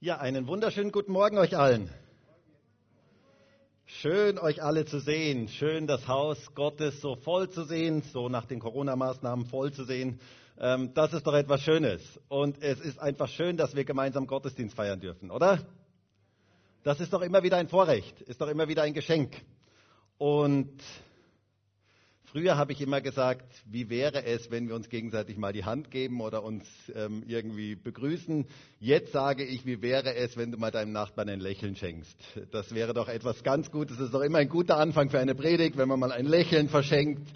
Ja, einen wunderschönen guten Morgen euch allen. Schön, euch alle zu sehen. Schön, das Haus Gottes so voll zu sehen, so nach den Corona-Maßnahmen voll zu sehen. Ähm, das ist doch etwas Schönes. Und es ist einfach schön, dass wir gemeinsam Gottesdienst feiern dürfen, oder? Das ist doch immer wieder ein Vorrecht, ist doch immer wieder ein Geschenk. Und Früher habe ich immer gesagt, wie wäre es, wenn wir uns gegenseitig mal die Hand geben oder uns ähm, irgendwie begrüßen. Jetzt sage ich, wie wäre es, wenn du mal deinem Nachbarn ein Lächeln schenkst. Das wäre doch etwas ganz Gutes. Das ist doch immer ein guter Anfang für eine Predigt, wenn man mal ein Lächeln verschenkt.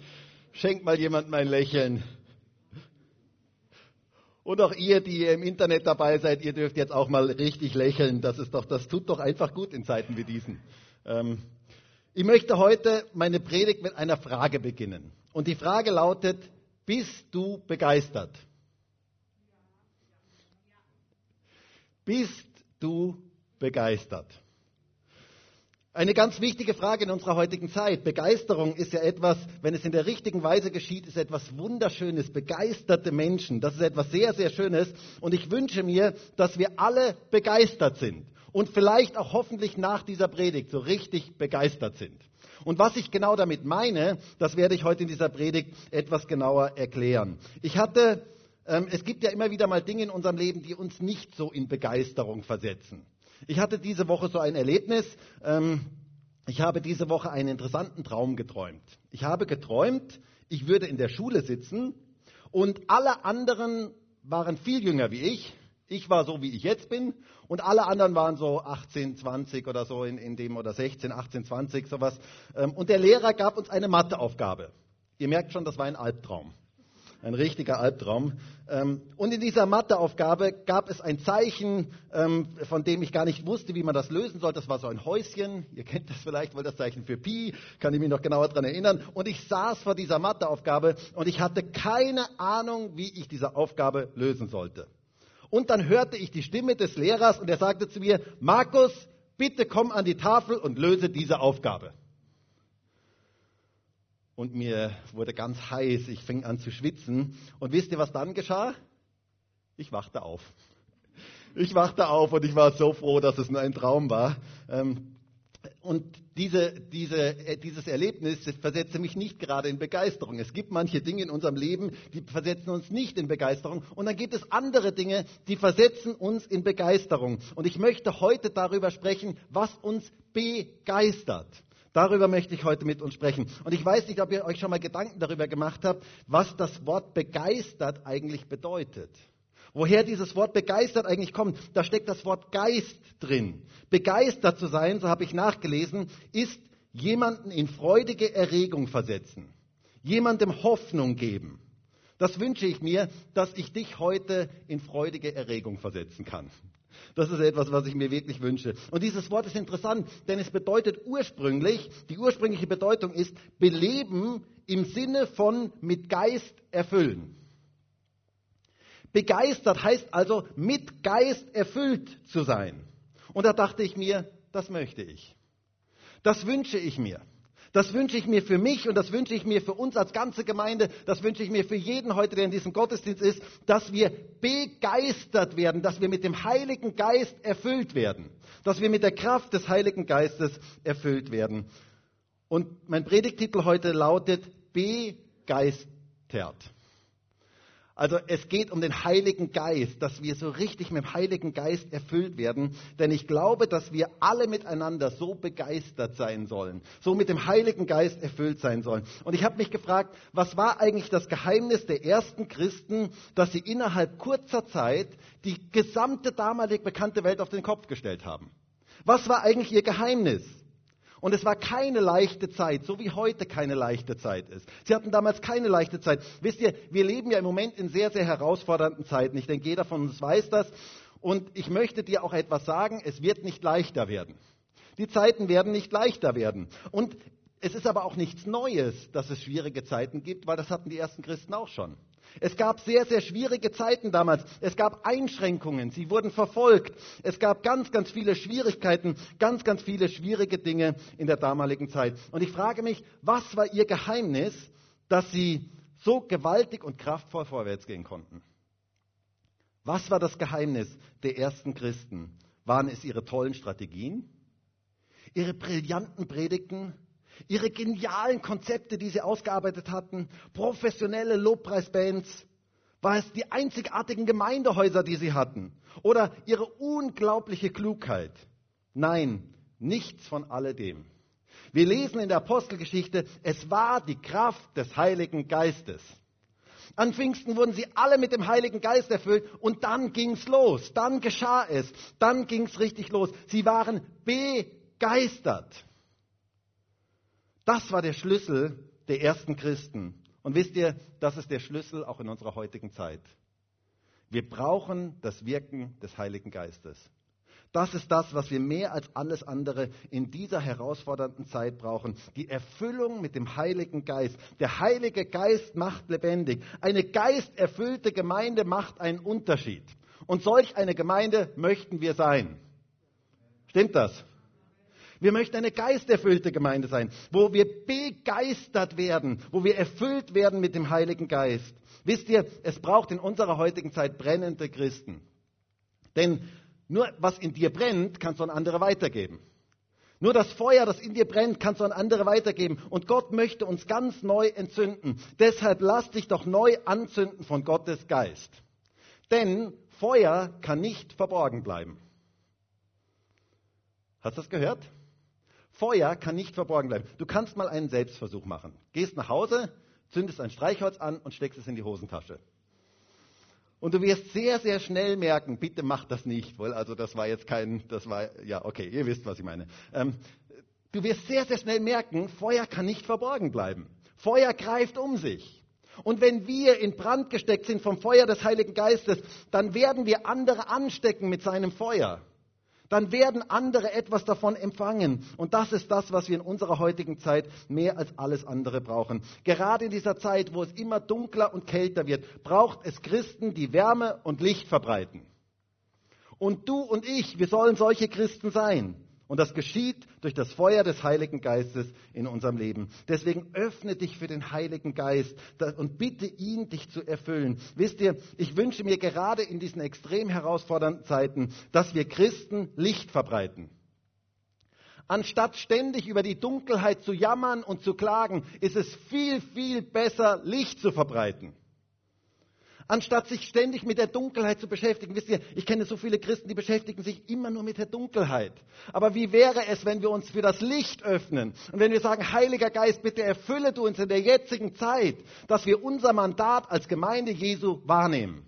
Schenkt mal jemandem ein Lächeln. Und auch ihr, die im Internet dabei seid, ihr dürft jetzt auch mal richtig lächeln. Das ist doch, das tut doch einfach gut in Zeiten wie diesen. Ähm, ich möchte heute meine Predigt mit einer Frage beginnen. Und die Frage lautet, bist du begeistert? Bist du begeistert? Eine ganz wichtige Frage in unserer heutigen Zeit. Begeisterung ist ja etwas, wenn es in der richtigen Weise geschieht, ist etwas Wunderschönes. Begeisterte Menschen, das ist etwas sehr, sehr Schönes. Und ich wünsche mir, dass wir alle begeistert sind und vielleicht auch hoffentlich nach dieser Predigt so richtig begeistert sind. Und was ich genau damit meine, das werde ich heute in dieser Predigt etwas genauer erklären. Ich hatte, ähm, es gibt ja immer wieder mal Dinge in unserem Leben, die uns nicht so in Begeisterung versetzen. Ich hatte diese Woche so ein Erlebnis. Ähm, ich habe diese Woche einen interessanten Traum geträumt. Ich habe geträumt, ich würde in der Schule sitzen und alle anderen waren viel jünger wie ich ich war so, wie ich jetzt bin und alle anderen waren so 18, 20 oder so in, in dem oder 16, 18, 20 sowas. Ähm, und der Lehrer gab uns eine Matheaufgabe. Ihr merkt schon, das war ein Albtraum. Ein richtiger Albtraum. Ähm, und in dieser Matheaufgabe gab es ein Zeichen, ähm, von dem ich gar nicht wusste, wie man das lösen soll. Das war so ein Häuschen. Ihr kennt das vielleicht, weil das Zeichen für Pi, kann ich mich noch genauer daran erinnern. Und ich saß vor dieser Matheaufgabe und ich hatte keine Ahnung, wie ich diese Aufgabe lösen sollte. Und dann hörte ich die Stimme des Lehrers und er sagte zu mir, Markus, bitte komm an die Tafel und löse diese Aufgabe. Und mir wurde ganz heiß, ich fing an zu schwitzen. Und wisst ihr, was dann geschah? Ich wachte auf. Ich wachte auf und ich war so froh, dass es nur ein Traum war. Ähm, und diese, diese, äh, dieses Erlebnis versetze mich nicht gerade in Begeisterung. Es gibt manche Dinge in unserem Leben, die versetzen uns nicht in Begeisterung. Und dann gibt es andere Dinge, die versetzen uns in Begeisterung. Und ich möchte heute darüber sprechen, was uns begeistert. Darüber möchte ich heute mit uns sprechen. Und ich weiß nicht, ob ihr euch schon mal Gedanken darüber gemacht habt, was das Wort begeistert eigentlich bedeutet. Woher dieses Wort begeistert eigentlich kommt, da steckt das Wort Geist drin. Begeistert zu sein, so habe ich nachgelesen, ist jemanden in freudige Erregung versetzen, jemandem Hoffnung geben. Das wünsche ich mir, dass ich dich heute in freudige Erregung versetzen kann. Das ist etwas, was ich mir wirklich wünsche. Und dieses Wort ist interessant, denn es bedeutet ursprünglich, die ursprüngliche Bedeutung ist beleben im Sinne von mit Geist erfüllen. Begeistert heißt also mit Geist erfüllt zu sein. Und da dachte ich mir, das möchte ich. Das wünsche ich mir. Das wünsche ich mir für mich und das wünsche ich mir für uns als ganze Gemeinde. Das wünsche ich mir für jeden heute, der in diesem Gottesdienst ist, dass wir begeistert werden, dass wir mit dem Heiligen Geist erfüllt werden, dass wir mit der Kraft des Heiligen Geistes erfüllt werden. Und mein Predigtitel heute lautet Begeistert. Also es geht um den Heiligen Geist, dass wir so richtig mit dem Heiligen Geist erfüllt werden. Denn ich glaube, dass wir alle miteinander so begeistert sein sollen, so mit dem Heiligen Geist erfüllt sein sollen. Und ich habe mich gefragt, was war eigentlich das Geheimnis der ersten Christen, dass sie innerhalb kurzer Zeit die gesamte damalig bekannte Welt auf den Kopf gestellt haben? Was war eigentlich ihr Geheimnis? Und es war keine leichte Zeit, so wie heute keine leichte Zeit ist. Sie hatten damals keine leichte Zeit. Wisst ihr, wir leben ja im Moment in sehr, sehr herausfordernden Zeiten. Ich denke, jeder von uns weiß das. Und ich möchte dir auch etwas sagen, es wird nicht leichter werden. Die Zeiten werden nicht leichter werden. Und es ist aber auch nichts Neues, dass es schwierige Zeiten gibt, weil das hatten die ersten Christen auch schon. Es gab sehr, sehr schwierige Zeiten damals. Es gab Einschränkungen. Sie wurden verfolgt. Es gab ganz, ganz viele Schwierigkeiten, ganz, ganz viele schwierige Dinge in der damaligen Zeit. Und ich frage mich, was war ihr Geheimnis, dass sie so gewaltig und kraftvoll vorwärts gehen konnten? Was war das Geheimnis der ersten Christen? Waren es ihre tollen Strategien? Ihre brillanten Predigten? Ihre genialen Konzepte, die sie ausgearbeitet hatten? Professionelle Lobpreisbands? War es die einzigartigen Gemeindehäuser, die sie hatten? Oder ihre unglaubliche Klugheit? Nein, nichts von alledem. Wir lesen in der Apostelgeschichte, es war die Kraft des Heiligen Geistes. An Pfingsten wurden sie alle mit dem Heiligen Geist erfüllt und dann ging's los, dann geschah es, dann ging's richtig los. Sie waren begeistert. Das war der Schlüssel der ersten Christen. Und wisst ihr, das ist der Schlüssel auch in unserer heutigen Zeit. Wir brauchen das Wirken des Heiligen Geistes. Das ist das, was wir mehr als alles andere in dieser herausfordernden Zeit brauchen. Die Erfüllung mit dem Heiligen Geist. Der Heilige Geist macht lebendig. Eine geisterfüllte Gemeinde macht einen Unterschied. Und solch eine Gemeinde möchten wir sein. Stimmt das? Wir möchten eine geisterfüllte Gemeinde sein, wo wir begeistert werden, wo wir erfüllt werden mit dem Heiligen Geist. Wisst ihr, es braucht in unserer heutigen Zeit brennende Christen. Denn nur was in dir brennt, kannst du an andere weitergeben. Nur das Feuer, das in dir brennt, kannst du an andere weitergeben. Und Gott möchte uns ganz neu entzünden. Deshalb lass dich doch neu anzünden von Gottes Geist. Denn Feuer kann nicht verborgen bleiben. Hast du das gehört? Feuer kann nicht verborgen bleiben. Du kannst mal einen Selbstversuch machen. Gehst nach Hause, zündest ein Streichholz an und steckst es in die Hosentasche. Und du wirst sehr, sehr schnell merken, bitte mach das nicht, weil also das war jetzt kein, das war, ja, okay, ihr wisst, was ich meine. Ähm, du wirst sehr, sehr schnell merken, Feuer kann nicht verborgen bleiben. Feuer greift um sich. Und wenn wir in Brand gesteckt sind vom Feuer des Heiligen Geistes, dann werden wir andere anstecken mit seinem Feuer dann werden andere etwas davon empfangen. Und das ist das, was wir in unserer heutigen Zeit mehr als alles andere brauchen. Gerade in dieser Zeit, wo es immer dunkler und kälter wird, braucht es Christen, die Wärme und Licht verbreiten. Und du und ich, wir sollen solche Christen sein. Und das geschieht durch das Feuer des Heiligen Geistes in unserem Leben. Deswegen öffne dich für den Heiligen Geist und bitte ihn, dich zu erfüllen. Wisst ihr, ich wünsche mir gerade in diesen extrem herausfordernden Zeiten, dass wir Christen Licht verbreiten. Anstatt ständig über die Dunkelheit zu jammern und zu klagen, ist es viel, viel besser, Licht zu verbreiten anstatt sich ständig mit der Dunkelheit zu beschäftigen. Wisst ihr, ich kenne so viele Christen, die beschäftigen sich immer nur mit der Dunkelheit. Aber wie wäre es, wenn wir uns für das Licht öffnen und wenn wir sagen, Heiliger Geist, bitte erfülle du uns in der jetzigen Zeit, dass wir unser Mandat als Gemeinde Jesu wahrnehmen.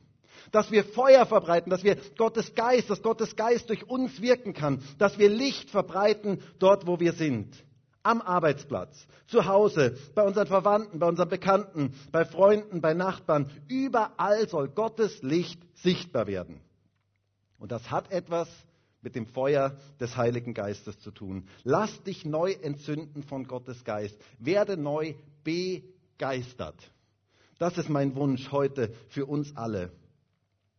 Dass wir Feuer verbreiten, dass wir Gottes Geist, dass Gottes Geist durch uns wirken kann, dass wir Licht verbreiten dort, wo wir sind am Arbeitsplatz, zu Hause, bei unseren Verwandten, bei unseren Bekannten, bei Freunden, bei Nachbarn. Überall soll Gottes Licht sichtbar werden. Und das hat etwas mit dem Feuer des Heiligen Geistes zu tun. Lass dich neu entzünden von Gottes Geist. Werde neu begeistert. Das ist mein Wunsch heute für uns alle.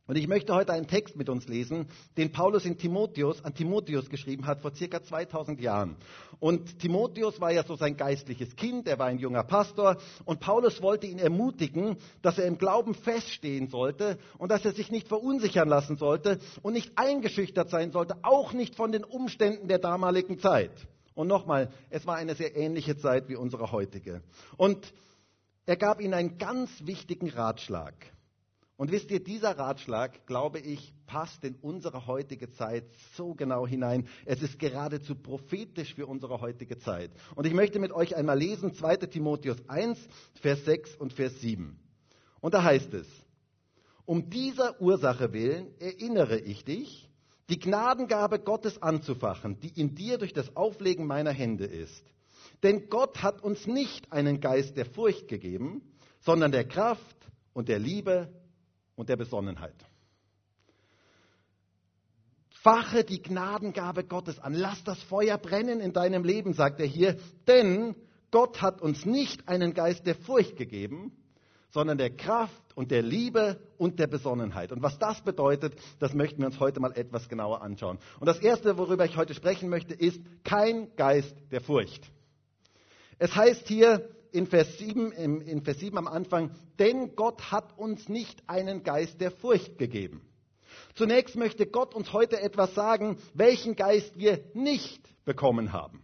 Und ich möchte heute einen Text mit uns lesen, den Paulus in Timotheus, an Timotheus geschrieben hat vor circa 2000 Jahren. Und Timotheus war ja so sein geistliches Kind, er war ein junger Pastor und Paulus wollte ihn ermutigen, dass er im Glauben feststehen sollte und dass er sich nicht verunsichern lassen sollte und nicht eingeschüchtert sein sollte, auch nicht von den Umständen der damaligen Zeit. Und nochmal, es war eine sehr ähnliche Zeit wie unsere heutige. Und er gab ihnen einen ganz wichtigen Ratschlag. Und wisst ihr, dieser Ratschlag, glaube ich, passt in unsere heutige Zeit so genau hinein. Es ist geradezu prophetisch für unsere heutige Zeit. Und ich möchte mit euch einmal lesen 2 Timotheus 1, Vers 6 und Vers 7. Und da heißt es, um dieser Ursache willen erinnere ich dich, die Gnadengabe Gottes anzufachen, die in dir durch das Auflegen meiner Hände ist. Denn Gott hat uns nicht einen Geist der Furcht gegeben, sondern der Kraft und der Liebe und der Besonnenheit. Fache die Gnadengabe Gottes an. Lass das Feuer brennen in deinem Leben, sagt er hier. Denn Gott hat uns nicht einen Geist der Furcht gegeben, sondern der Kraft und der Liebe und der Besonnenheit. Und was das bedeutet, das möchten wir uns heute mal etwas genauer anschauen. Und das Erste, worüber ich heute sprechen möchte, ist kein Geist der Furcht. Es heißt hier, in Vers 7, in Vers 7 am Anfang, denn Gott hat uns nicht einen Geist der Furcht gegeben. Zunächst möchte Gott uns heute etwas sagen, welchen Geist wir nicht bekommen haben.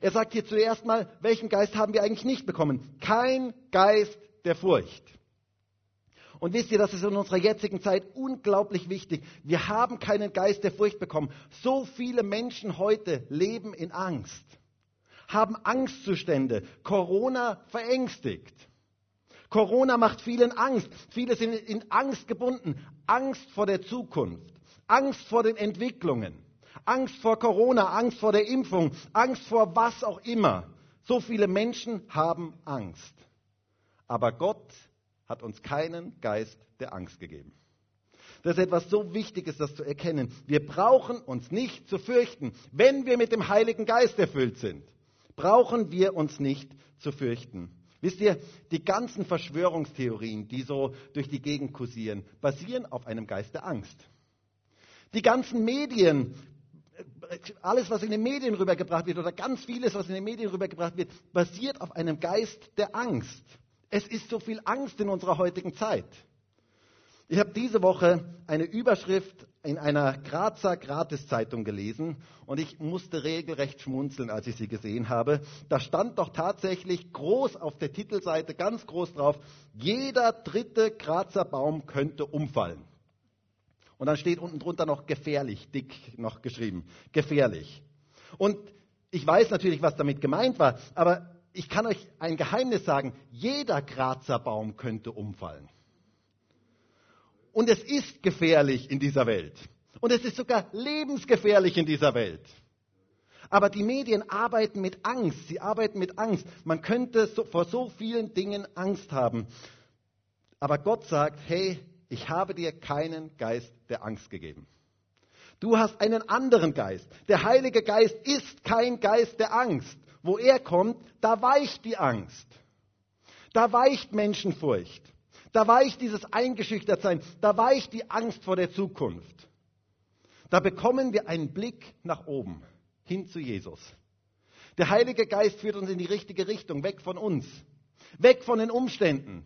Er sagt hier zuerst mal, welchen Geist haben wir eigentlich nicht bekommen? Kein Geist der Furcht. Und wisst ihr, das ist in unserer jetzigen Zeit unglaublich wichtig. Wir haben keinen Geist der Furcht bekommen. So viele Menschen heute leben in Angst, haben Angstzustände. Corona verängstigt. Corona macht vielen Angst. Viele sind in Angst gebunden. Angst vor der Zukunft. Angst vor den Entwicklungen. Angst vor Corona, Angst vor der Impfung, Angst vor was auch immer. So viele Menschen haben Angst. Aber Gott hat uns keinen Geist der Angst gegeben. Das ist etwas so Wichtiges, das zu erkennen. Wir brauchen uns nicht zu fürchten. Wenn wir mit dem Heiligen Geist erfüllt sind, brauchen wir uns nicht zu fürchten. Wisst ihr, die ganzen Verschwörungstheorien, die so durch die Gegend kursieren, basieren auf einem Geist der Angst. Die ganzen Medien, alles, was in den Medien rübergebracht wird, oder ganz vieles, was in den Medien rübergebracht wird, basiert auf einem Geist der Angst. Es ist so viel Angst in unserer heutigen Zeit. Ich habe diese Woche eine Überschrift in einer Grazer Gratiszeitung gelesen und ich musste regelrecht schmunzeln, als ich sie gesehen habe. Da stand doch tatsächlich groß auf der Titelseite, ganz groß drauf, jeder dritte Grazer Baum könnte umfallen. Und dann steht unten drunter noch gefährlich, dick noch geschrieben, gefährlich. Und ich weiß natürlich, was damit gemeint war, aber ich kann euch ein Geheimnis sagen, jeder Grazer Baum könnte umfallen. Und es ist gefährlich in dieser Welt. Und es ist sogar lebensgefährlich in dieser Welt. Aber die Medien arbeiten mit Angst. Sie arbeiten mit Angst. Man könnte so, vor so vielen Dingen Angst haben. Aber Gott sagt, hey, ich habe dir keinen Geist der Angst gegeben. Du hast einen anderen Geist. Der Heilige Geist ist kein Geist der Angst. Wo er kommt, da weicht die Angst. Da weicht Menschenfurcht. Da weicht dieses Eingeschüchtertsein. Da weicht die Angst vor der Zukunft. Da bekommen wir einen Blick nach oben, hin zu Jesus. Der Heilige Geist führt uns in die richtige Richtung, weg von uns, weg von den Umständen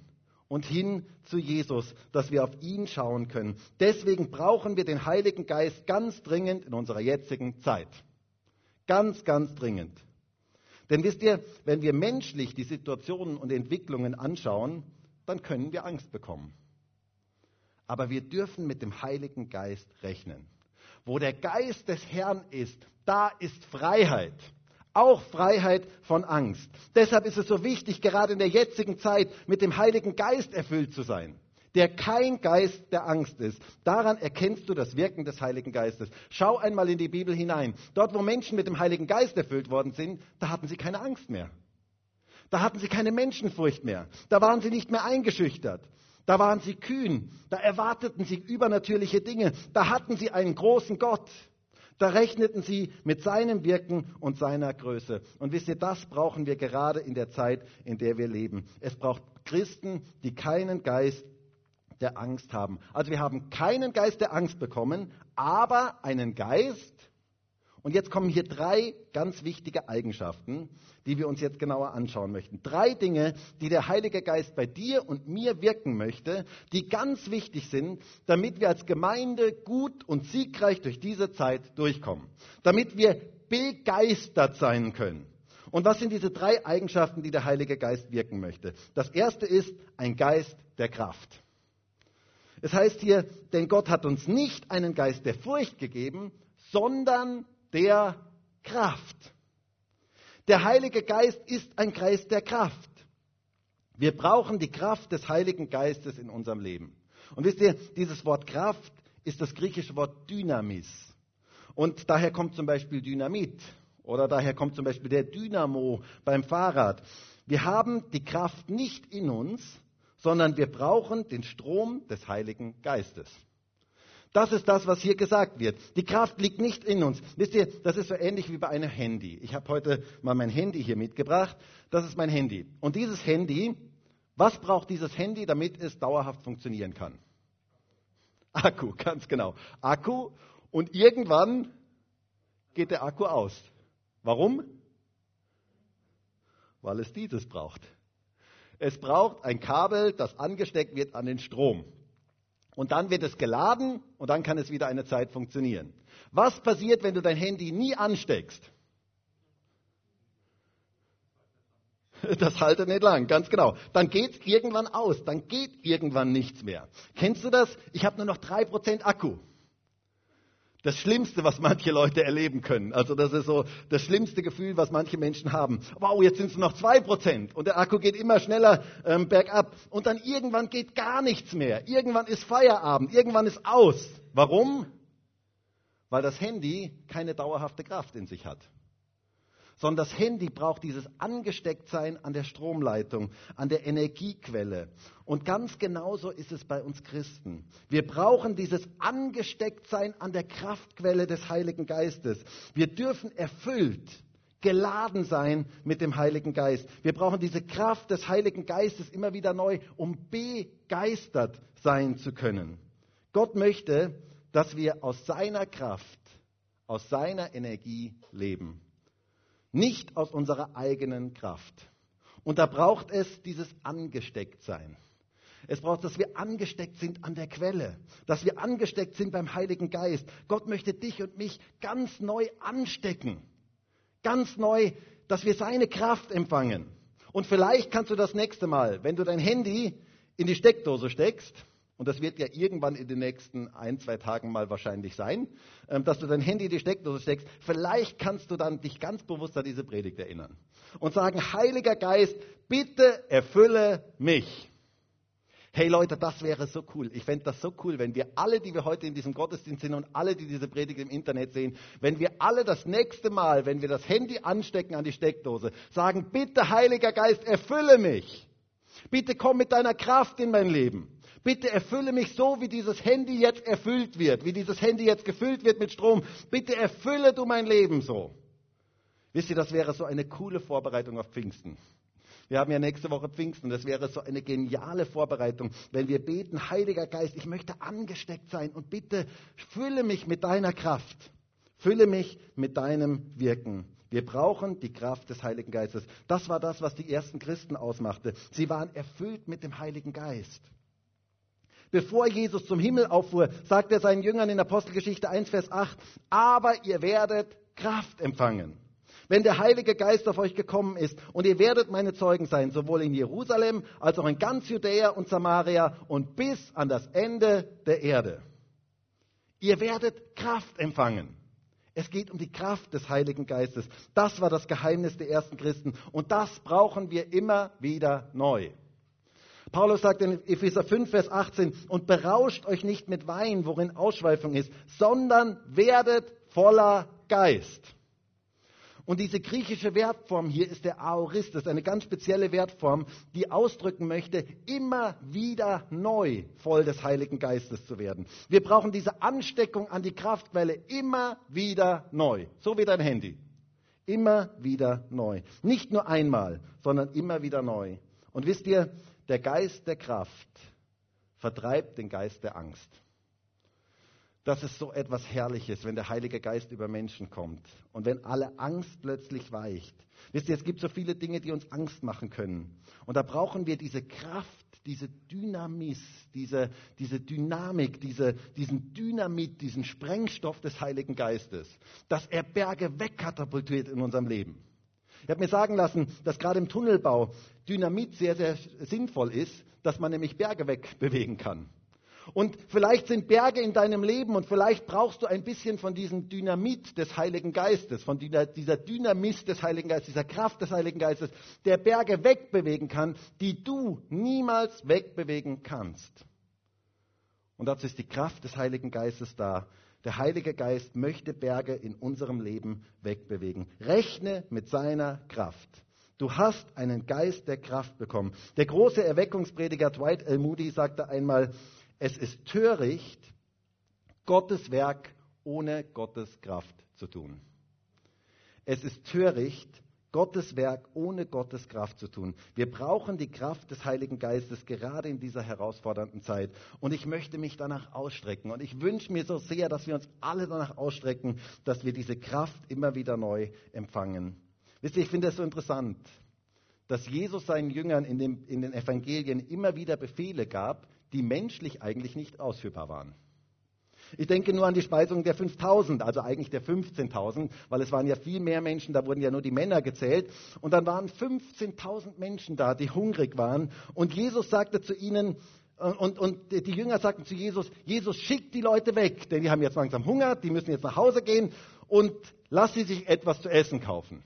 und hin zu Jesus, dass wir auf ihn schauen können. Deswegen brauchen wir den Heiligen Geist ganz dringend in unserer jetzigen Zeit. Ganz, ganz dringend. Denn wisst ihr, wenn wir menschlich die Situationen und Entwicklungen anschauen, dann können wir Angst bekommen. Aber wir dürfen mit dem Heiligen Geist rechnen. Wo der Geist des Herrn ist, da ist Freiheit. Auch Freiheit von Angst. Deshalb ist es so wichtig, gerade in der jetzigen Zeit mit dem Heiligen Geist erfüllt zu sein der kein Geist der Angst ist. Daran erkennst du das Wirken des Heiligen Geistes. Schau einmal in die Bibel hinein. Dort, wo Menschen mit dem Heiligen Geist erfüllt worden sind, da hatten sie keine Angst mehr. Da hatten sie keine Menschenfurcht mehr. Da waren sie nicht mehr eingeschüchtert. Da waren sie kühn. Da erwarteten sie übernatürliche Dinge. Da hatten sie einen großen Gott. Da rechneten sie mit seinem Wirken und seiner Größe. Und wisst ihr, das brauchen wir gerade in der Zeit, in der wir leben. Es braucht Christen, die keinen Geist der Angst haben. Also wir haben keinen Geist der Angst bekommen, aber einen Geist. Und jetzt kommen hier drei ganz wichtige Eigenschaften, die wir uns jetzt genauer anschauen möchten. Drei Dinge, die der Heilige Geist bei dir und mir wirken möchte, die ganz wichtig sind, damit wir als Gemeinde gut und siegreich durch diese Zeit durchkommen. Damit wir begeistert sein können. Und was sind diese drei Eigenschaften, die der Heilige Geist wirken möchte? Das erste ist ein Geist der Kraft. Es heißt hier, denn Gott hat uns nicht einen Geist der Furcht gegeben, sondern der Kraft. Der Heilige Geist ist ein Geist der Kraft. Wir brauchen die Kraft des Heiligen Geistes in unserem Leben. Und wisst ihr, dieses Wort Kraft ist das griechische Wort Dynamis. Und daher kommt zum Beispiel Dynamit oder daher kommt zum Beispiel der Dynamo beim Fahrrad. Wir haben die Kraft nicht in uns, sondern wir brauchen den Strom des Heiligen Geistes. Das ist das, was hier gesagt wird. Die Kraft liegt nicht in uns. Wisst ihr, das ist so ähnlich wie bei einem Handy. Ich habe heute mal mein Handy hier mitgebracht. Das ist mein Handy. Und dieses Handy, was braucht dieses Handy, damit es dauerhaft funktionieren kann? Akku, ganz genau. Akku und irgendwann geht der Akku aus. Warum? Weil es dieses braucht. Es braucht ein Kabel, das angesteckt wird an den Strom. Und dann wird es geladen und dann kann es wieder eine Zeit funktionieren. Was passiert, wenn du dein Handy nie ansteckst? Das haltet nicht lang, ganz genau. Dann geht es irgendwann aus, dann geht irgendwann nichts mehr. Kennst du das? Ich habe nur noch 3% Akku das Schlimmste, was manche Leute erleben können. Also das ist so das schlimmste Gefühl, was manche Menschen haben. Wow, jetzt sind es noch zwei Prozent und der Akku geht immer schneller ähm, bergab. Und dann irgendwann geht gar nichts mehr. Irgendwann ist Feierabend, irgendwann ist aus. Warum? Weil das Handy keine dauerhafte Kraft in sich hat sondern das Handy braucht dieses Angestecktsein an der Stromleitung, an der Energiequelle. Und ganz genauso ist es bei uns Christen. Wir brauchen dieses Angestecktsein an der Kraftquelle des Heiligen Geistes. Wir dürfen erfüllt, geladen sein mit dem Heiligen Geist. Wir brauchen diese Kraft des Heiligen Geistes immer wieder neu, um begeistert sein zu können. Gott möchte, dass wir aus seiner Kraft, aus seiner Energie leben nicht aus unserer eigenen Kraft. Und da braucht es dieses Angestecktsein. Es braucht, dass wir angesteckt sind an der Quelle, dass wir angesteckt sind beim Heiligen Geist. Gott möchte dich und mich ganz neu anstecken, ganz neu, dass wir seine Kraft empfangen. Und vielleicht kannst du das nächste Mal, wenn du dein Handy in die Steckdose steckst, und das wird ja irgendwann in den nächsten ein, zwei Tagen mal wahrscheinlich sein, ähm, dass du dein Handy in die Steckdose steckst. Vielleicht kannst du dann dich ganz bewusst an diese Predigt erinnern und sagen, Heiliger Geist, bitte erfülle mich. Hey Leute, das wäre so cool. Ich fände das so cool, wenn wir alle, die wir heute in diesem Gottesdienst sind und alle, die diese Predigt im Internet sehen, wenn wir alle das nächste Mal, wenn wir das Handy anstecken an die Steckdose, sagen, bitte Heiliger Geist, erfülle mich. Bitte komm mit deiner Kraft in mein Leben. Bitte erfülle mich so, wie dieses Handy jetzt erfüllt wird, wie dieses Handy jetzt gefüllt wird mit Strom. Bitte erfülle du mein Leben so. Wisst ihr, das wäre so eine coole Vorbereitung auf Pfingsten. Wir haben ja nächste Woche Pfingsten. Das wäre so eine geniale Vorbereitung, wenn wir beten, Heiliger Geist, ich möchte angesteckt sein und bitte fülle mich mit deiner Kraft. Fülle mich mit deinem Wirken. Wir brauchen die Kraft des Heiligen Geistes. Das war das, was die ersten Christen ausmachte. Sie waren erfüllt mit dem Heiligen Geist. Bevor Jesus zum Himmel auffuhr, sagt er seinen Jüngern in Apostelgeschichte 1, Vers 8, aber ihr werdet Kraft empfangen. Wenn der Heilige Geist auf euch gekommen ist und ihr werdet meine Zeugen sein, sowohl in Jerusalem als auch in ganz Judäa und Samaria und bis an das Ende der Erde. Ihr werdet Kraft empfangen. Es geht um die Kraft des Heiligen Geistes. Das war das Geheimnis der ersten Christen und das brauchen wir immer wieder neu. Paulus sagt in Epheser 5, Vers 18, und berauscht euch nicht mit Wein, worin Ausschweifung ist, sondern werdet voller Geist. Und diese griechische Wertform hier ist der Aoristus, eine ganz spezielle Wertform, die ausdrücken möchte, immer wieder neu voll des Heiligen Geistes zu werden. Wir brauchen diese Ansteckung an die Kraftquelle immer wieder neu, so wie dein Handy. Immer wieder neu. Nicht nur einmal, sondern immer wieder neu. Und wisst ihr, der Geist der Kraft vertreibt den Geist der Angst. Das ist so etwas Herrliches, wenn der Heilige Geist über Menschen kommt und wenn alle Angst plötzlich weicht. Wisst ihr, es gibt so viele Dinge, die uns Angst machen können. Und da brauchen wir diese Kraft, diese Dynamis, diese, diese Dynamik, diese, diesen Dynamit, diesen Sprengstoff des Heiligen Geistes, dass er Berge wegkatapultiert in unserem Leben. Ich habe mir sagen lassen, dass gerade im Tunnelbau Dynamit sehr, sehr sinnvoll ist, dass man nämlich Berge wegbewegen kann. Und vielleicht sind Berge in deinem Leben und vielleicht brauchst du ein bisschen von diesem Dynamit des Heiligen Geistes, von dieser Dynamis des Heiligen Geistes, dieser Kraft des Heiligen Geistes, der Berge wegbewegen kann, die du niemals wegbewegen kannst. Und dazu ist die Kraft des Heiligen Geistes da, der Heilige Geist möchte Berge in unserem Leben wegbewegen. Rechne mit seiner Kraft. Du hast einen Geist der Kraft bekommen. Der große Erweckungsprediger Dwight L. Moody sagte einmal, es ist töricht, Gottes Werk ohne Gottes Kraft zu tun. Es ist töricht, Gottes Werk ohne Gottes Kraft zu tun. Wir brauchen die Kraft des Heiligen Geistes gerade in dieser herausfordernden Zeit. Und ich möchte mich danach ausstrecken. Und ich wünsche mir so sehr, dass wir uns alle danach ausstrecken, dass wir diese Kraft immer wieder neu empfangen. Wisst ihr, ich finde es so interessant, dass Jesus seinen Jüngern in, dem, in den Evangelien immer wieder Befehle gab, die menschlich eigentlich nicht ausführbar waren. Ich denke nur an die Speisung der 5000, also eigentlich der 15.000, weil es waren ja viel mehr Menschen, da wurden ja nur die Männer gezählt. Und dann waren 15.000 Menschen da, die hungrig waren. Und Jesus sagte zu ihnen, äh, und, und die Jünger sagten zu Jesus, Jesus schickt die Leute weg, denn die haben jetzt langsam Hunger, die müssen jetzt nach Hause gehen und lass sie sich etwas zu essen kaufen.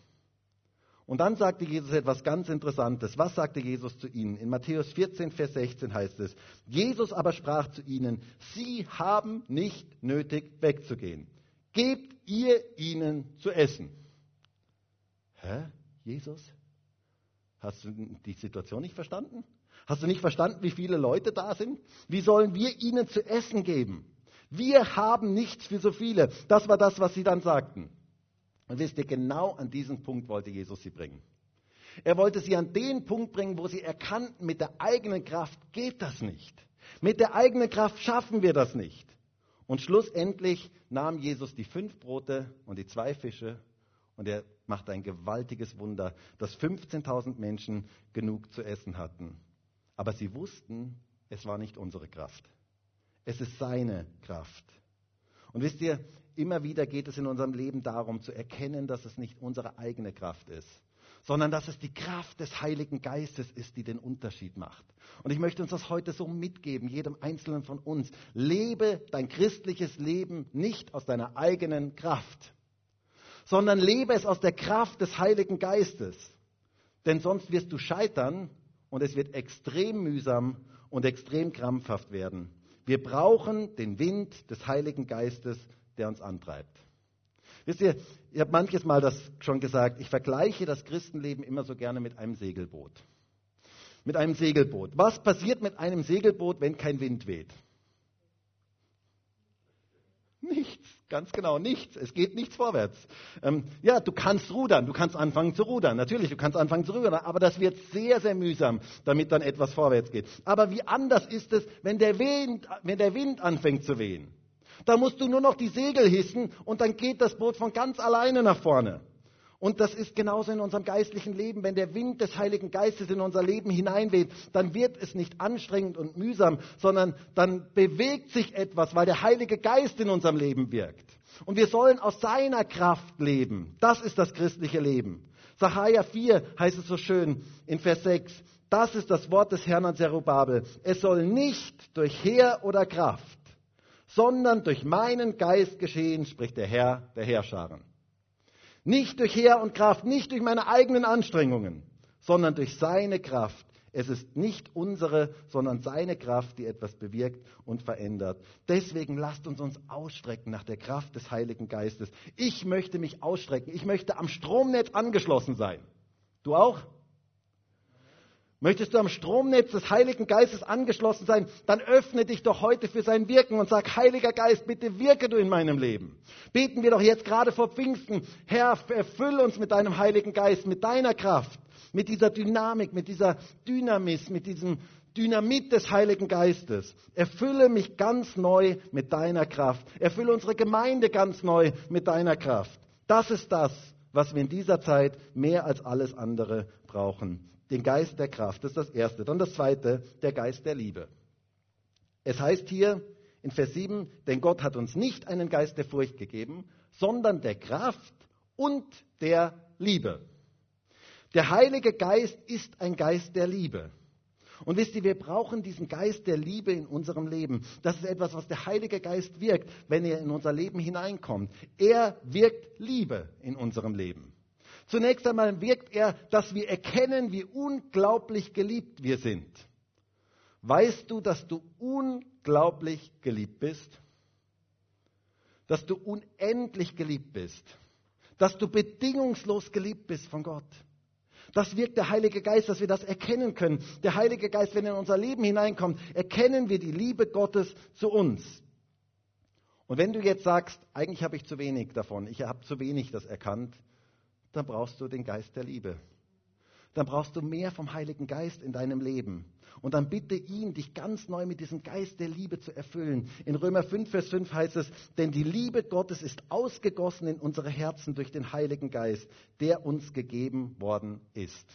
Und dann sagte Jesus etwas ganz Interessantes. Was sagte Jesus zu ihnen? In Matthäus 14, Vers 16 heißt es, Jesus aber sprach zu ihnen, Sie haben nicht nötig wegzugehen. Gebt ihr ihnen zu essen. Hä? Jesus? Hast du die Situation nicht verstanden? Hast du nicht verstanden, wie viele Leute da sind? Wie sollen wir ihnen zu essen geben? Wir haben nichts für so viele. Das war das, was sie dann sagten. Und wisst ihr, genau an diesen Punkt wollte Jesus sie bringen. Er wollte sie an den Punkt bringen, wo sie erkannten, mit der eigenen Kraft geht das nicht. Mit der eigenen Kraft schaffen wir das nicht. Und schlussendlich nahm Jesus die fünf Brote und die zwei Fische und er machte ein gewaltiges Wunder, dass 15.000 Menschen genug zu essen hatten. Aber sie wussten, es war nicht unsere Kraft. Es ist seine Kraft. Und wisst ihr, immer wieder geht es in unserem Leben darum zu erkennen, dass es nicht unsere eigene Kraft ist, sondern dass es die Kraft des Heiligen Geistes ist, die den Unterschied macht. Und ich möchte uns das heute so mitgeben, jedem Einzelnen von uns. Lebe dein christliches Leben nicht aus deiner eigenen Kraft, sondern lebe es aus der Kraft des Heiligen Geistes. Denn sonst wirst du scheitern und es wird extrem mühsam und extrem krampfhaft werden. Wir brauchen den Wind des Heiligen Geistes, der uns antreibt. Wisst ihr, ich habe manches Mal das schon gesagt, ich vergleiche das Christenleben immer so gerne mit einem Segelboot. Mit einem Segelboot. Was passiert mit einem Segelboot, wenn kein Wind weht? Nichts, ganz genau, nichts. Es geht nichts vorwärts. Ähm, ja, du kannst rudern, du kannst anfangen zu rudern. Natürlich, du kannst anfangen zu rudern, aber das wird sehr, sehr mühsam, damit dann etwas vorwärts geht. Aber wie anders ist es, wenn der Wind, wenn der Wind anfängt zu wehen? Da musst du nur noch die Segel hissen und dann geht das Boot von ganz alleine nach vorne. Und das ist genauso in unserem geistlichen Leben. Wenn der Wind des Heiligen Geistes in unser Leben hineinweht, dann wird es nicht anstrengend und mühsam, sondern dann bewegt sich etwas, weil der Heilige Geist in unserem Leben wirkt. Und wir sollen aus seiner Kraft leben. Das ist das christliche Leben. Sacharja 4 heißt es so schön in Vers 6. Das ist das Wort des Herrn an Zerubabel. Es soll nicht durch Heer oder Kraft, sondern durch meinen Geist geschehen, spricht der Herr der Herrscharen. Nicht durch Heer und Kraft, nicht durch meine eigenen Anstrengungen, sondern durch seine Kraft. Es ist nicht unsere, sondern seine Kraft, die etwas bewirkt und verändert. Deswegen lasst uns uns ausstrecken nach der Kraft des Heiligen Geistes. Ich möchte mich ausstrecken. Ich möchte am Stromnetz angeschlossen sein. Du auch? Möchtest du am Stromnetz des Heiligen Geistes angeschlossen sein, dann öffne dich doch heute für sein Wirken und sag, Heiliger Geist, bitte wirke du in meinem Leben. Beten wir doch jetzt gerade vor Pfingsten, Herr, erfülle uns mit deinem Heiligen Geist, mit deiner Kraft, mit dieser Dynamik, mit dieser Dynamis, mit diesem Dynamit des Heiligen Geistes. Erfülle mich ganz neu mit deiner Kraft. Erfülle unsere Gemeinde ganz neu mit deiner Kraft. Das ist das, was wir in dieser Zeit mehr als alles andere brauchen den Geist der Kraft. Das ist das Erste. Dann das Zweite, der Geist der Liebe. Es heißt hier in Vers 7, denn Gott hat uns nicht einen Geist der Furcht gegeben, sondern der Kraft und der Liebe. Der Heilige Geist ist ein Geist der Liebe. Und wisst ihr, wir brauchen diesen Geist der Liebe in unserem Leben. Das ist etwas, was der Heilige Geist wirkt, wenn er in unser Leben hineinkommt. Er wirkt Liebe in unserem Leben. Zunächst einmal wirkt er, dass wir erkennen, wie unglaublich geliebt wir sind. Weißt du, dass du unglaublich geliebt bist? Dass du unendlich geliebt bist? Dass du bedingungslos geliebt bist von Gott? Das wirkt der Heilige Geist, dass wir das erkennen können. Der Heilige Geist, wenn er in unser Leben hineinkommt, erkennen wir die Liebe Gottes zu uns. Und wenn du jetzt sagst, eigentlich habe ich zu wenig davon, ich habe zu wenig das erkannt, dann brauchst du den Geist der Liebe. Dann brauchst du mehr vom Heiligen Geist in deinem Leben. Und dann bitte ihn, dich ganz neu mit diesem Geist der Liebe zu erfüllen. In Römer 5, Vers 5 heißt es, denn die Liebe Gottes ist ausgegossen in unsere Herzen durch den Heiligen Geist, der uns gegeben worden ist.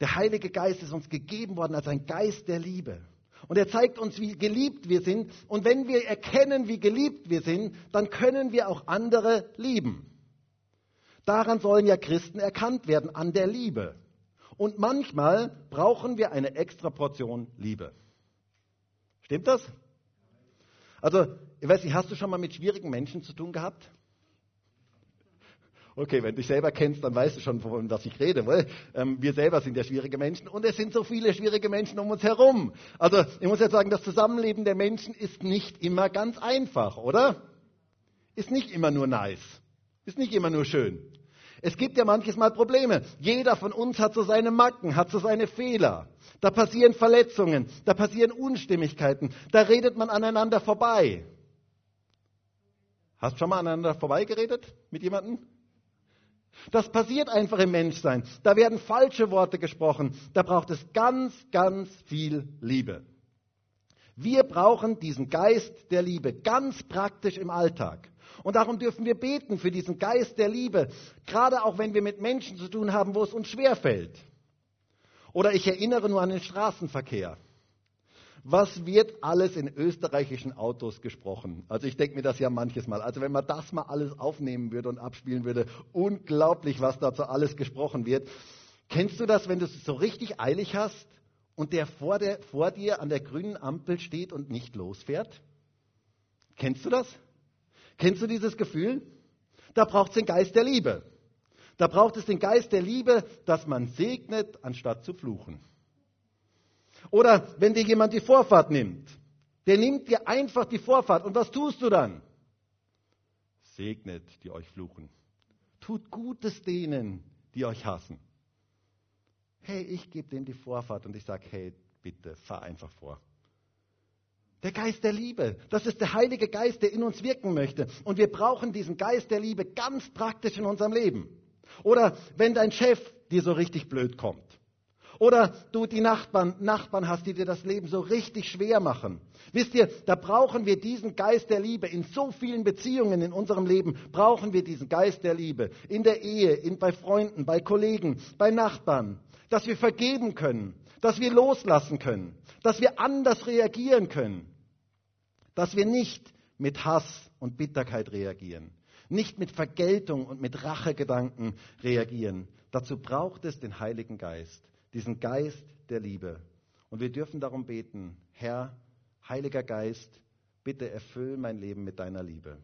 Der Heilige Geist ist uns gegeben worden als ein Geist der Liebe. Und er zeigt uns, wie geliebt wir sind. Und wenn wir erkennen, wie geliebt wir sind, dann können wir auch andere lieben. Daran sollen ja Christen erkannt werden, an der Liebe. Und manchmal brauchen wir eine extra Portion Liebe. Stimmt das? Also, ich weiß nicht, hast du schon mal mit schwierigen Menschen zu tun gehabt? Okay, wenn du dich selber kennst, dann weißt du schon, von was ich rede. Weil, ähm, wir selber sind ja schwierige Menschen und es sind so viele schwierige Menschen um uns herum. Also ich muss jetzt sagen, das Zusammenleben der Menschen ist nicht immer ganz einfach, oder? Ist nicht immer nur nice. Ist nicht immer nur schön. Es gibt ja manches Mal Probleme. Jeder von uns hat so seine Macken, hat so seine Fehler. Da passieren Verletzungen, da passieren Unstimmigkeiten, da redet man aneinander vorbei. Hast du schon mal aneinander vorbeigeredet mit jemandem? Das passiert einfach im Menschsein. Da werden falsche Worte gesprochen. Da braucht es ganz, ganz viel Liebe. Wir brauchen diesen Geist der Liebe ganz praktisch im Alltag. Und darum dürfen wir beten für diesen Geist der Liebe, gerade auch wenn wir mit Menschen zu tun haben, wo es uns schwerfällt. Oder ich erinnere nur an den Straßenverkehr. Was wird alles in österreichischen Autos gesprochen? Also ich denke mir das ja manches Mal. Also wenn man das mal alles aufnehmen würde und abspielen würde, unglaublich, was dazu alles gesprochen wird. Kennst du das, wenn du es so richtig eilig hast und der vor, der vor dir an der grünen Ampel steht und nicht losfährt? Kennst du das? Kennst du dieses Gefühl? Da braucht es den Geist der Liebe. Da braucht es den Geist der Liebe, dass man segnet, anstatt zu fluchen. Oder wenn dir jemand die Vorfahrt nimmt, der nimmt dir einfach die Vorfahrt. Und was tust du dann? Segnet, die euch fluchen. Tut Gutes denen, die euch hassen. Hey, ich gebe dem die Vorfahrt und ich sage, hey, bitte, fahr einfach vor. Der Geist der Liebe, das ist der Heilige Geist, der in uns wirken möchte. Und wir brauchen diesen Geist der Liebe ganz praktisch in unserem Leben. Oder wenn dein Chef dir so richtig blöd kommt. Oder du die Nachbarn, Nachbarn hast, die dir das Leben so richtig schwer machen. Wisst ihr, da brauchen wir diesen Geist der Liebe. In so vielen Beziehungen in unserem Leben brauchen wir diesen Geist der Liebe. In der Ehe, in, bei Freunden, bei Kollegen, bei Nachbarn. Dass wir vergeben können, dass wir loslassen können, dass wir anders reagieren können. Dass wir nicht mit Hass und Bitterkeit reagieren, nicht mit Vergeltung und mit Rachegedanken reagieren. Dazu braucht es den Heiligen Geist diesen Geist der Liebe. Und wir dürfen darum beten, Herr, Heiliger Geist, bitte erfüll mein Leben mit deiner Liebe.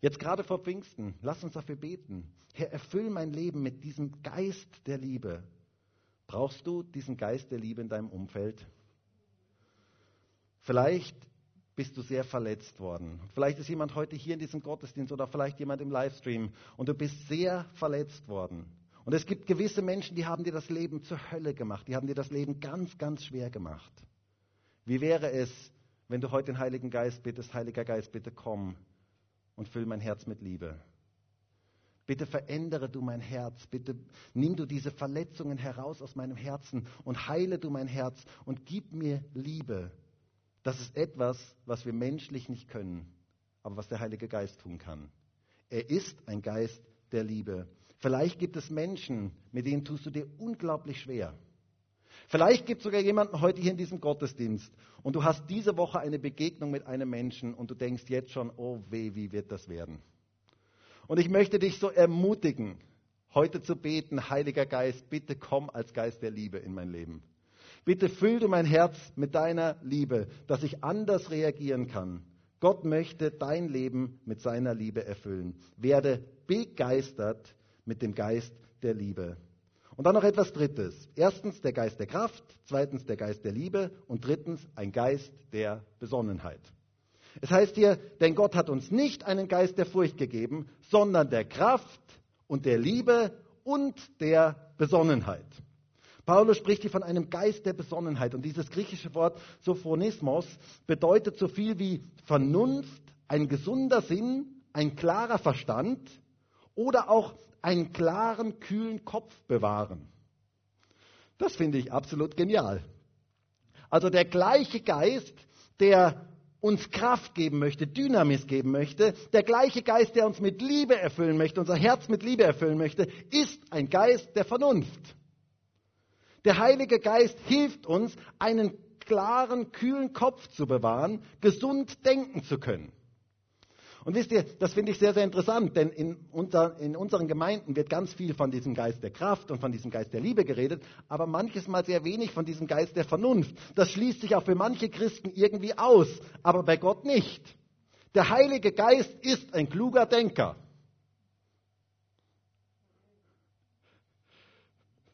Jetzt gerade vor Pfingsten, lass uns dafür beten. Herr, erfüll mein Leben mit diesem Geist der Liebe. Brauchst du diesen Geist der Liebe in deinem Umfeld? Vielleicht bist du sehr verletzt worden. Vielleicht ist jemand heute hier in diesem Gottesdienst oder vielleicht jemand im Livestream und du bist sehr verletzt worden. Und es gibt gewisse Menschen, die haben dir das Leben zur Hölle gemacht. Die haben dir das Leben ganz, ganz schwer gemacht. Wie wäre es, wenn du heute den Heiligen Geist bittest, Heiliger Geist, bitte komm und füll mein Herz mit Liebe. Bitte verändere du mein Herz. Bitte nimm du diese Verletzungen heraus aus meinem Herzen und heile du mein Herz und gib mir Liebe. Das ist etwas, was wir menschlich nicht können, aber was der Heilige Geist tun kann. Er ist ein Geist der Liebe. Vielleicht gibt es Menschen, mit denen tust du dir unglaublich schwer. Vielleicht gibt es sogar jemanden heute hier in diesem Gottesdienst und du hast diese Woche eine Begegnung mit einem Menschen und du denkst jetzt schon, oh weh, wie wird das werden? Und ich möchte dich so ermutigen, heute zu beten, Heiliger Geist, bitte komm als Geist der Liebe in mein Leben. Bitte füll du mein Herz mit deiner Liebe, dass ich anders reagieren kann. Gott möchte dein Leben mit seiner Liebe erfüllen. Werde begeistert mit dem Geist der Liebe. Und dann noch etwas Drittes. Erstens der Geist der Kraft, zweitens der Geist der Liebe und drittens ein Geist der Besonnenheit. Es heißt hier, denn Gott hat uns nicht einen Geist der Furcht gegeben, sondern der Kraft und der Liebe und der Besonnenheit. Paulus spricht hier von einem Geist der Besonnenheit und dieses griechische Wort Sophronismos bedeutet so viel wie Vernunft, ein gesunder Sinn, ein klarer Verstand oder auch einen klaren, kühlen Kopf bewahren. Das finde ich absolut genial. Also der gleiche Geist, der uns Kraft geben möchte, Dynamis geben möchte, der gleiche Geist, der uns mit Liebe erfüllen möchte, unser Herz mit Liebe erfüllen möchte, ist ein Geist der Vernunft. Der Heilige Geist hilft uns, einen klaren, kühlen Kopf zu bewahren, gesund denken zu können. Und wisst ihr, das finde ich sehr, sehr interessant, denn in, unser, in, unseren Gemeinden wird ganz viel von diesem Geist der Kraft und von diesem Geist der Liebe geredet, aber manches Mal sehr wenig von diesem Geist der Vernunft. Das schließt sich auch für manche Christen irgendwie aus, aber bei Gott nicht. Der Heilige Geist ist ein kluger Denker.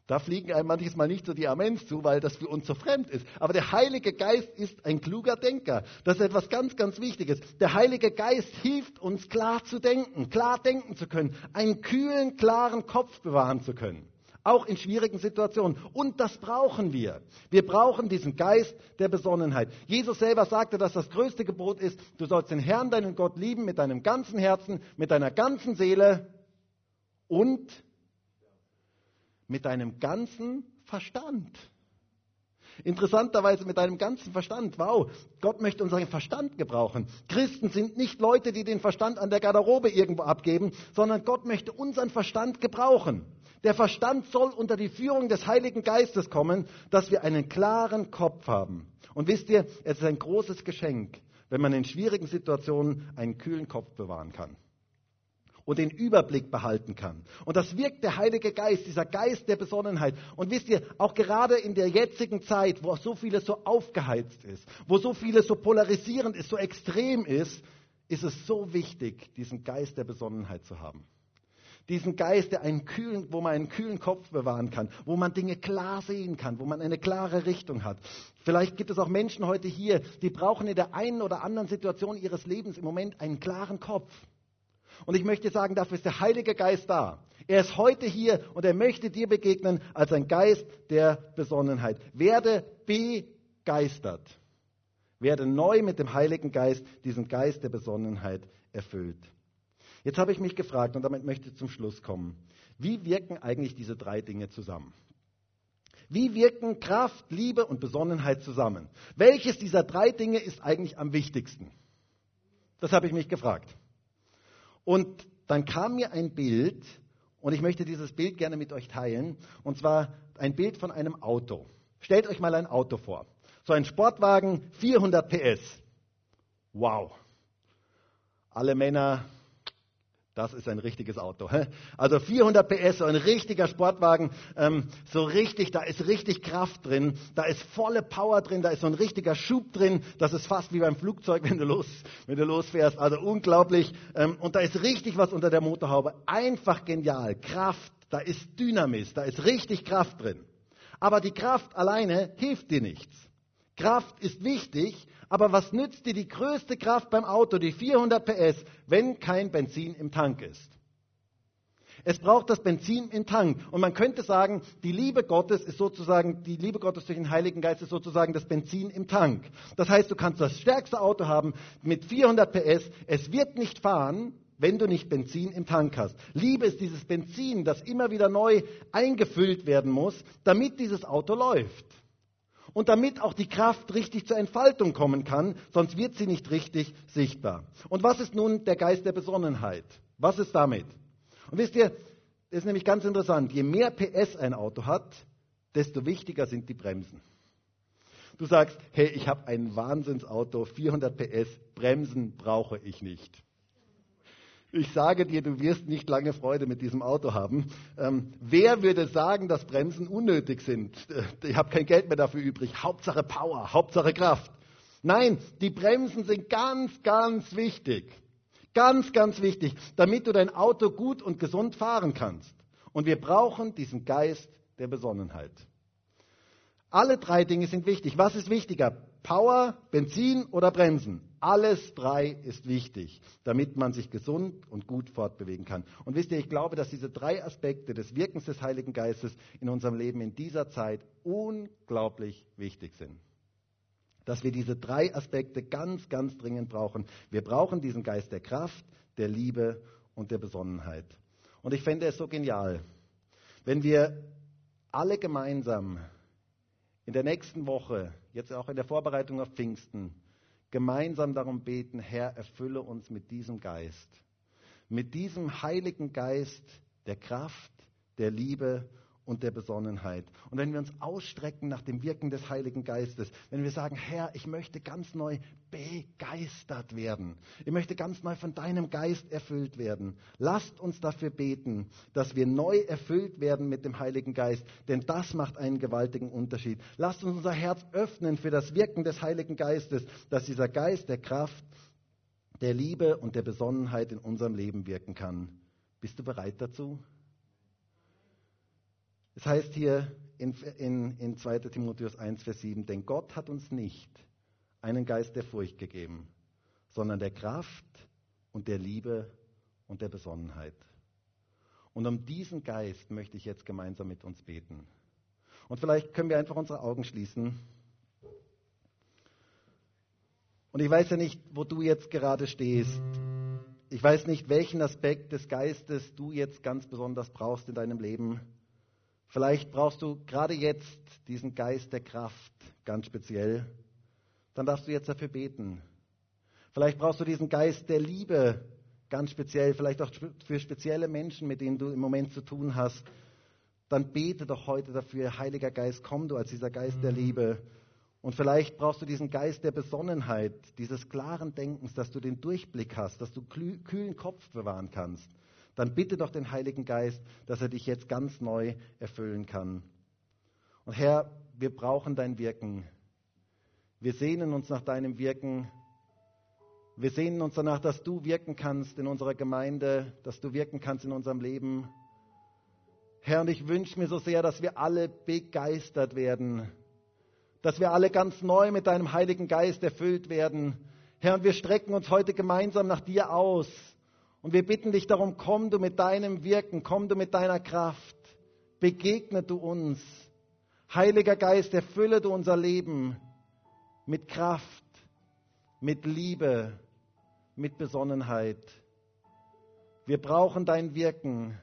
Da fliegen einem manches Mal nicht so die Amens zu, weil das für uns so fremd ist. Aber der Heilige Geist ist ein kluger Denker. Das ist etwas ganz, ganz Wichtiges. Der Heilige Geist hilft uns klar zu denken, klar denken zu können, einen kühlen, klaren Kopf bewahren zu können. Auch in schwierigen Situationen. Und das brauchen wir. Wir brauchen diesen Geist der Besonnenheit. Jesus selber sagte, dass das größte Gebot ist, du sollst den Herrn, deinen Gott lieben mit deinem ganzen Herzen, mit deiner ganzen Seele und mit deinem ganzen Verstand. Interessanterweise mit deinem ganzen Verstand. Wow, Gott möchte unseren Verstand gebrauchen. Christen sind nicht Leute, die den Verstand an der Garderobe irgendwo abgeben, sondern Gott möchte unseren Verstand gebrauchen. Der Verstand soll unter die Führung des Heiligen Geistes kommen, dass wir einen klaren Kopf haben. Und wisst ihr, es ist ein großes Geschenk, wenn man in schwierigen Situationen einen kühlen Kopf bewahren kann und den Überblick behalten kann. Und das wirkt der Heilige Geist, dieser Geist der Besonnenheit. Und wisst ihr, auch gerade in der jetzigen Zeit, wo so vieles so aufgeheizt ist, wo so vieles so polarisierend ist, so extrem ist, ist es so wichtig, diesen Geist der Besonnenheit zu haben. Diesen Geist, der einen kühlen, wo man einen kühlen Kopf bewahren kann, wo man Dinge klar sehen kann, wo man eine klare Richtung hat. Vielleicht gibt es auch Menschen heute hier, die brauchen in der einen oder anderen Situation ihres Lebens im Moment einen klaren Kopf. Und ich möchte sagen, dafür ist der Heilige Geist da. Er ist heute hier und er möchte dir begegnen als ein Geist der Besonnenheit. Werde begeistert. Werde neu mit dem Heiligen Geist, diesen Geist der Besonnenheit erfüllt. Jetzt habe ich mich gefragt, und damit möchte ich zum Schluss kommen, wie wirken eigentlich diese drei Dinge zusammen? Wie wirken Kraft, Liebe und Besonnenheit zusammen? Welches dieser drei Dinge ist eigentlich am wichtigsten? Das habe ich mich gefragt. Und dann kam mir ein Bild, und ich möchte dieses Bild gerne mit euch teilen, und zwar ein Bild von einem Auto. Stellt euch mal ein Auto vor. So ein Sportwagen, 400 PS. Wow. Alle Männer das ist ein richtiges Auto. Also 400 PS, so ein richtiger Sportwagen, ähm, so richtig, da ist richtig Kraft drin, da ist volle Power drin, da ist so ein richtiger Schub drin, das ist fast wie beim Flugzeug, wenn du, los, wenn du losfährst, also unglaublich. Ähm, und da ist richtig was unter der Motorhaube, einfach genial, Kraft, da ist Dynamis, da ist richtig Kraft drin. Aber die Kraft alleine hilft dir nichts. Kraft ist wichtig, aber was nützt dir die größte Kraft beim Auto, die 400 PS, wenn kein Benzin im Tank ist? Es braucht das Benzin im Tank. Und man könnte sagen, die Liebe Gottes ist sozusagen, die Liebe Gottes durch den Heiligen Geist ist sozusagen das Benzin im Tank. Das heißt, du kannst das stärkste Auto haben mit 400 PS. Es wird nicht fahren, wenn du nicht Benzin im Tank hast. Liebe ist dieses Benzin, das immer wieder neu eingefüllt werden muss, damit dieses Auto läuft und damit auch die Kraft richtig zur Entfaltung kommen kann, sonst wird sie nicht richtig sichtbar. Und was ist nun der Geist der Besonnenheit? Was ist damit? Und wisst ihr, das ist nämlich ganz interessant, je mehr PS ein Auto hat, desto wichtiger sind die Bremsen. Du sagst, hey, ich habe ein Wahnsinnsauto, 400 PS, Bremsen brauche ich nicht. Ich sage dir, du wirst nicht lange Freude mit diesem Auto haben. Ähm, wer würde sagen, dass Bremsen unnötig sind? Ich habe kein Geld mehr dafür übrig. Hauptsache Power, Hauptsache Kraft. Nein, die Bremsen sind ganz, ganz wichtig. Ganz, ganz wichtig, damit du dein Auto gut und gesund fahren kannst. Und wir brauchen diesen Geist der Besonnenheit. Alle drei Dinge sind wichtig. Was ist wichtiger? Power, Benzin oder Bremsen? Alles drei ist wichtig, damit man sich gesund und gut fortbewegen kann. Und wisst ihr, ich glaube, dass diese drei Aspekte des Wirkens des Heiligen Geistes in unserem Leben in dieser Zeit unglaublich wichtig sind. Dass wir diese drei Aspekte ganz, ganz dringend brauchen. Wir brauchen diesen Geist der Kraft, der Liebe und der Besonnenheit. Und ich fände es so genial, wenn wir alle gemeinsam in der nächsten Woche, jetzt auch in der Vorbereitung auf Pfingsten, gemeinsam darum beten, Herr, erfülle uns mit diesem Geist, mit diesem heiligen Geist der Kraft, der Liebe und der Besonnenheit. Und wenn wir uns ausstrecken nach dem Wirken des Heiligen Geistes, wenn wir sagen, Herr, ich möchte ganz neu begeistert werden, ich möchte ganz neu von deinem Geist erfüllt werden, lasst uns dafür beten, dass wir neu erfüllt werden mit dem Heiligen Geist, denn das macht einen gewaltigen Unterschied. Lasst uns unser Herz öffnen für das Wirken des Heiligen Geistes, dass dieser Geist der Kraft, der Liebe und der Besonnenheit in unserem Leben wirken kann. Bist du bereit dazu? Es heißt hier in, in, in 2 Timotheus 1, Vers 7, denn Gott hat uns nicht einen Geist der Furcht gegeben, sondern der Kraft und der Liebe und der Besonnenheit. Und um diesen Geist möchte ich jetzt gemeinsam mit uns beten. Und vielleicht können wir einfach unsere Augen schließen. Und ich weiß ja nicht, wo du jetzt gerade stehst. Ich weiß nicht, welchen Aspekt des Geistes du jetzt ganz besonders brauchst in deinem Leben. Vielleicht brauchst du gerade jetzt diesen Geist der Kraft ganz speziell. Dann darfst du jetzt dafür beten. Vielleicht brauchst du diesen Geist der Liebe ganz speziell, vielleicht auch für spezielle Menschen, mit denen du im Moment zu tun hast. Dann bete doch heute dafür, Heiliger Geist, komm du als dieser Geist der Liebe. Und vielleicht brauchst du diesen Geist der Besonnenheit, dieses klaren Denkens, dass du den Durchblick hast, dass du kühlen Kopf bewahren kannst dann bitte doch den Heiligen Geist, dass er dich jetzt ganz neu erfüllen kann. Und Herr, wir brauchen dein Wirken. Wir sehnen uns nach deinem Wirken. Wir sehnen uns danach, dass du wirken kannst in unserer Gemeinde, dass du wirken kannst in unserem Leben. Herr, und ich wünsche mir so sehr, dass wir alle begeistert werden, dass wir alle ganz neu mit deinem Heiligen Geist erfüllt werden. Herr, und wir strecken uns heute gemeinsam nach dir aus. Und wir bitten dich darum, komm du mit deinem Wirken, komm du mit deiner Kraft, begegne du uns. Heiliger Geist, erfülle du unser Leben mit Kraft, mit Liebe, mit Besonnenheit. Wir brauchen dein Wirken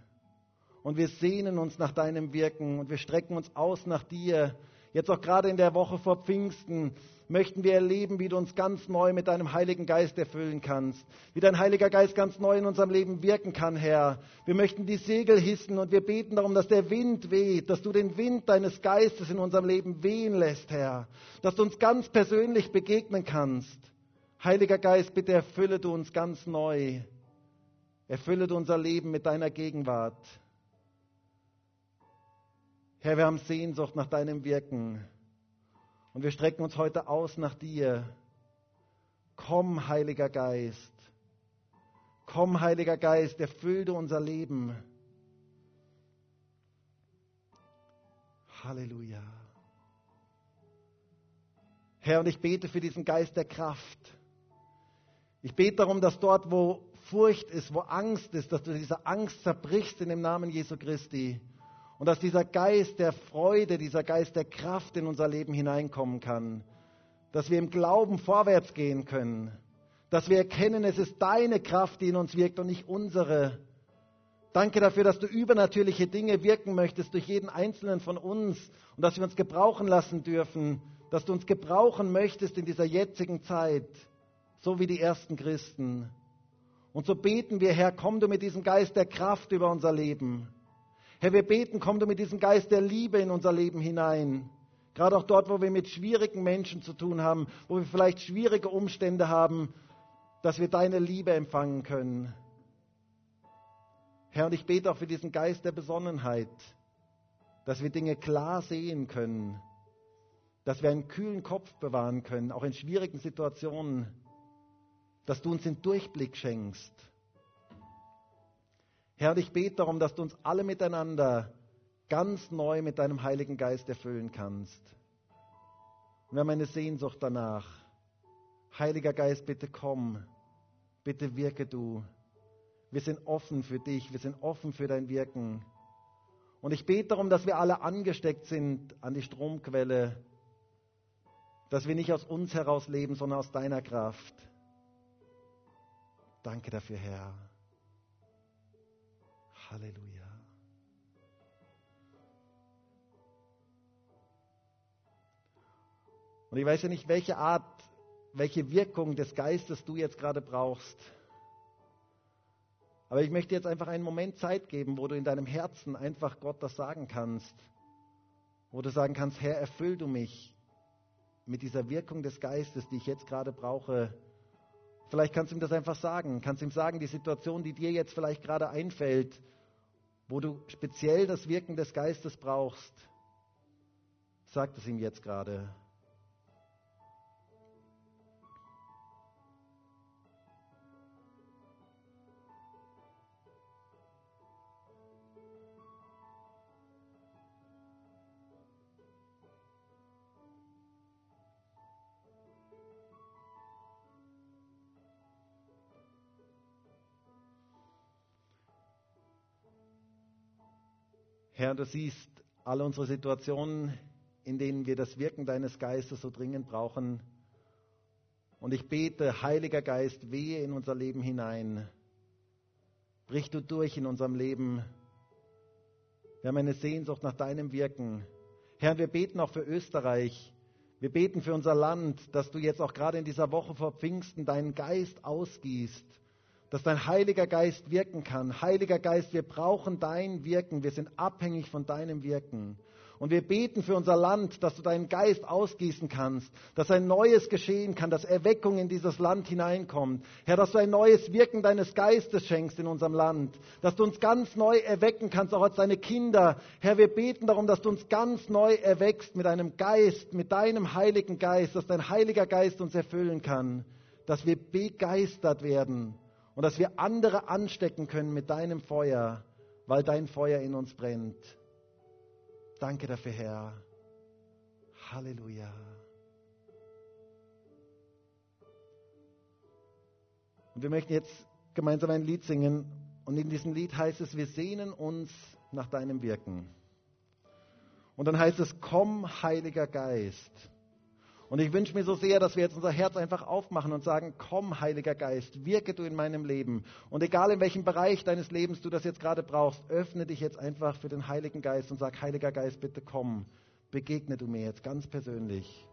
und wir sehnen uns nach deinem Wirken und wir strecken uns aus nach dir. Jetzt auch gerade in der Woche vor Pfingsten möchten wir erleben, wie du uns ganz neu mit deinem Heiligen Geist erfüllen kannst, wie dein Heiliger Geist ganz neu in unserem Leben wirken kann, Herr. Wir möchten die Segel hissen und wir beten darum, dass der Wind weht, dass du den Wind deines Geistes in unserem Leben wehen lässt, Herr, dass du uns ganz persönlich begegnen kannst. Heiliger Geist, bitte erfülle du uns ganz neu. Erfülle du unser Leben mit deiner Gegenwart. Herr, wir haben Sehnsucht nach deinem Wirken. Und wir strecken uns heute aus nach dir. Komm, Heiliger Geist. Komm, Heiliger Geist, erfülle unser Leben. Halleluja. Herr, und ich bete für diesen Geist der Kraft. Ich bete darum, dass dort, wo Furcht ist, wo Angst ist, dass du diese Angst zerbrichst in dem Namen Jesu Christi. Und dass dieser Geist der Freude, dieser Geist der Kraft in unser Leben hineinkommen kann. Dass wir im Glauben vorwärts gehen können. Dass wir erkennen, es ist deine Kraft, die in uns wirkt und nicht unsere. Danke dafür, dass du übernatürliche Dinge wirken möchtest durch jeden einzelnen von uns und dass wir uns gebrauchen lassen dürfen, dass du uns gebrauchen möchtest in dieser jetzigen Zeit, so wie die ersten Christen. Und so beten wir, Herr, komm du mit diesem Geist der Kraft über unser Leben. Herr, wir beten, komm du mit diesem Geist der Liebe in unser Leben hinein. Gerade auch dort, wo wir mit schwierigen Menschen zu tun haben, wo wir vielleicht schwierige Umstände haben, dass wir deine Liebe empfangen können. Herr, und ich bete auch für diesen Geist der Besonnenheit, dass wir Dinge klar sehen können, dass wir einen kühlen Kopf bewahren können, auch in schwierigen Situationen, dass du uns den Durchblick schenkst Herr, und ich bete darum, dass du uns alle miteinander ganz neu mit deinem Heiligen Geist erfüllen kannst. Wir haben eine Sehnsucht danach. Heiliger Geist, bitte komm, bitte wirke du. Wir sind offen für dich, wir sind offen für dein Wirken. Und ich bete darum, dass wir alle angesteckt sind an die Stromquelle, dass wir nicht aus uns heraus leben, sondern aus deiner Kraft. Danke dafür, Herr. Halleluja. Und ich weiß ja nicht, welche Art, welche Wirkung des Geistes du jetzt gerade brauchst. Aber ich möchte jetzt einfach einen Moment Zeit geben, wo du in deinem Herzen einfach Gott das sagen kannst. Wo du sagen kannst, Herr, erfüll du mich mit dieser Wirkung des Geistes, die ich jetzt gerade brauche. Vielleicht kannst du ihm das einfach sagen. Kannst ihm sagen, die Situation, die dir jetzt vielleicht gerade einfällt, wo du speziell das Wirken des Geistes brauchst, sag es ihm jetzt gerade. Herr, du siehst alle unsere Situationen, in denen wir das Wirken deines Geistes so dringend brauchen. Und ich bete, Heiliger Geist, wehe in unser Leben hinein. Brich du durch in unserem Leben. Wir haben eine Sehnsucht nach deinem Wirken. Herr, wir beten auch für Österreich. Wir beten für unser Land, dass du jetzt auch gerade in dieser Woche vor Pfingsten deinen Geist ausgießt dass dein Heiliger Geist wirken kann. Heiliger Geist, wir brauchen dein Wirken. Wir sind abhängig von deinem Wirken. Und wir beten für unser Land, dass du deinen Geist ausgießen kannst, dass ein Neues geschehen kann, dass Erweckung in dieses Land hineinkommt. Herr, dass du ein neues Wirken deines Geistes schenkst in unserem Land, dass du uns ganz neu erwecken kannst, auch als deine Kinder. Herr, wir beten darum, dass du uns ganz neu erweckst mit einem Geist, mit deinem Heiligen Geist, dass dein Heiliger Geist uns erfüllen kann, dass wir begeistert werden und dass wir andere anstecken können mit deinem Feuer, weil dein Feuer in uns brennt. Danke dafür, Herr. Halleluja. Und wir möchten jetzt gemeinsam ein Lied singen. Und in diesem Lied heißt es, wir sehnen uns nach deinem Wirken. Und dann heißt es, komm, Heiliger Geist. Und ich wünsche mir so sehr, dass wir jetzt unser Herz einfach aufmachen und sagen, komm, Heiliger Geist, wirke du in meinem Leben. Und egal in welchem Bereich deines Lebens du das jetzt gerade brauchst, öffne dich jetzt einfach für den Heiligen Geist und sag, Heiliger Geist, bitte komm, begegne du mir jetzt ganz persönlich.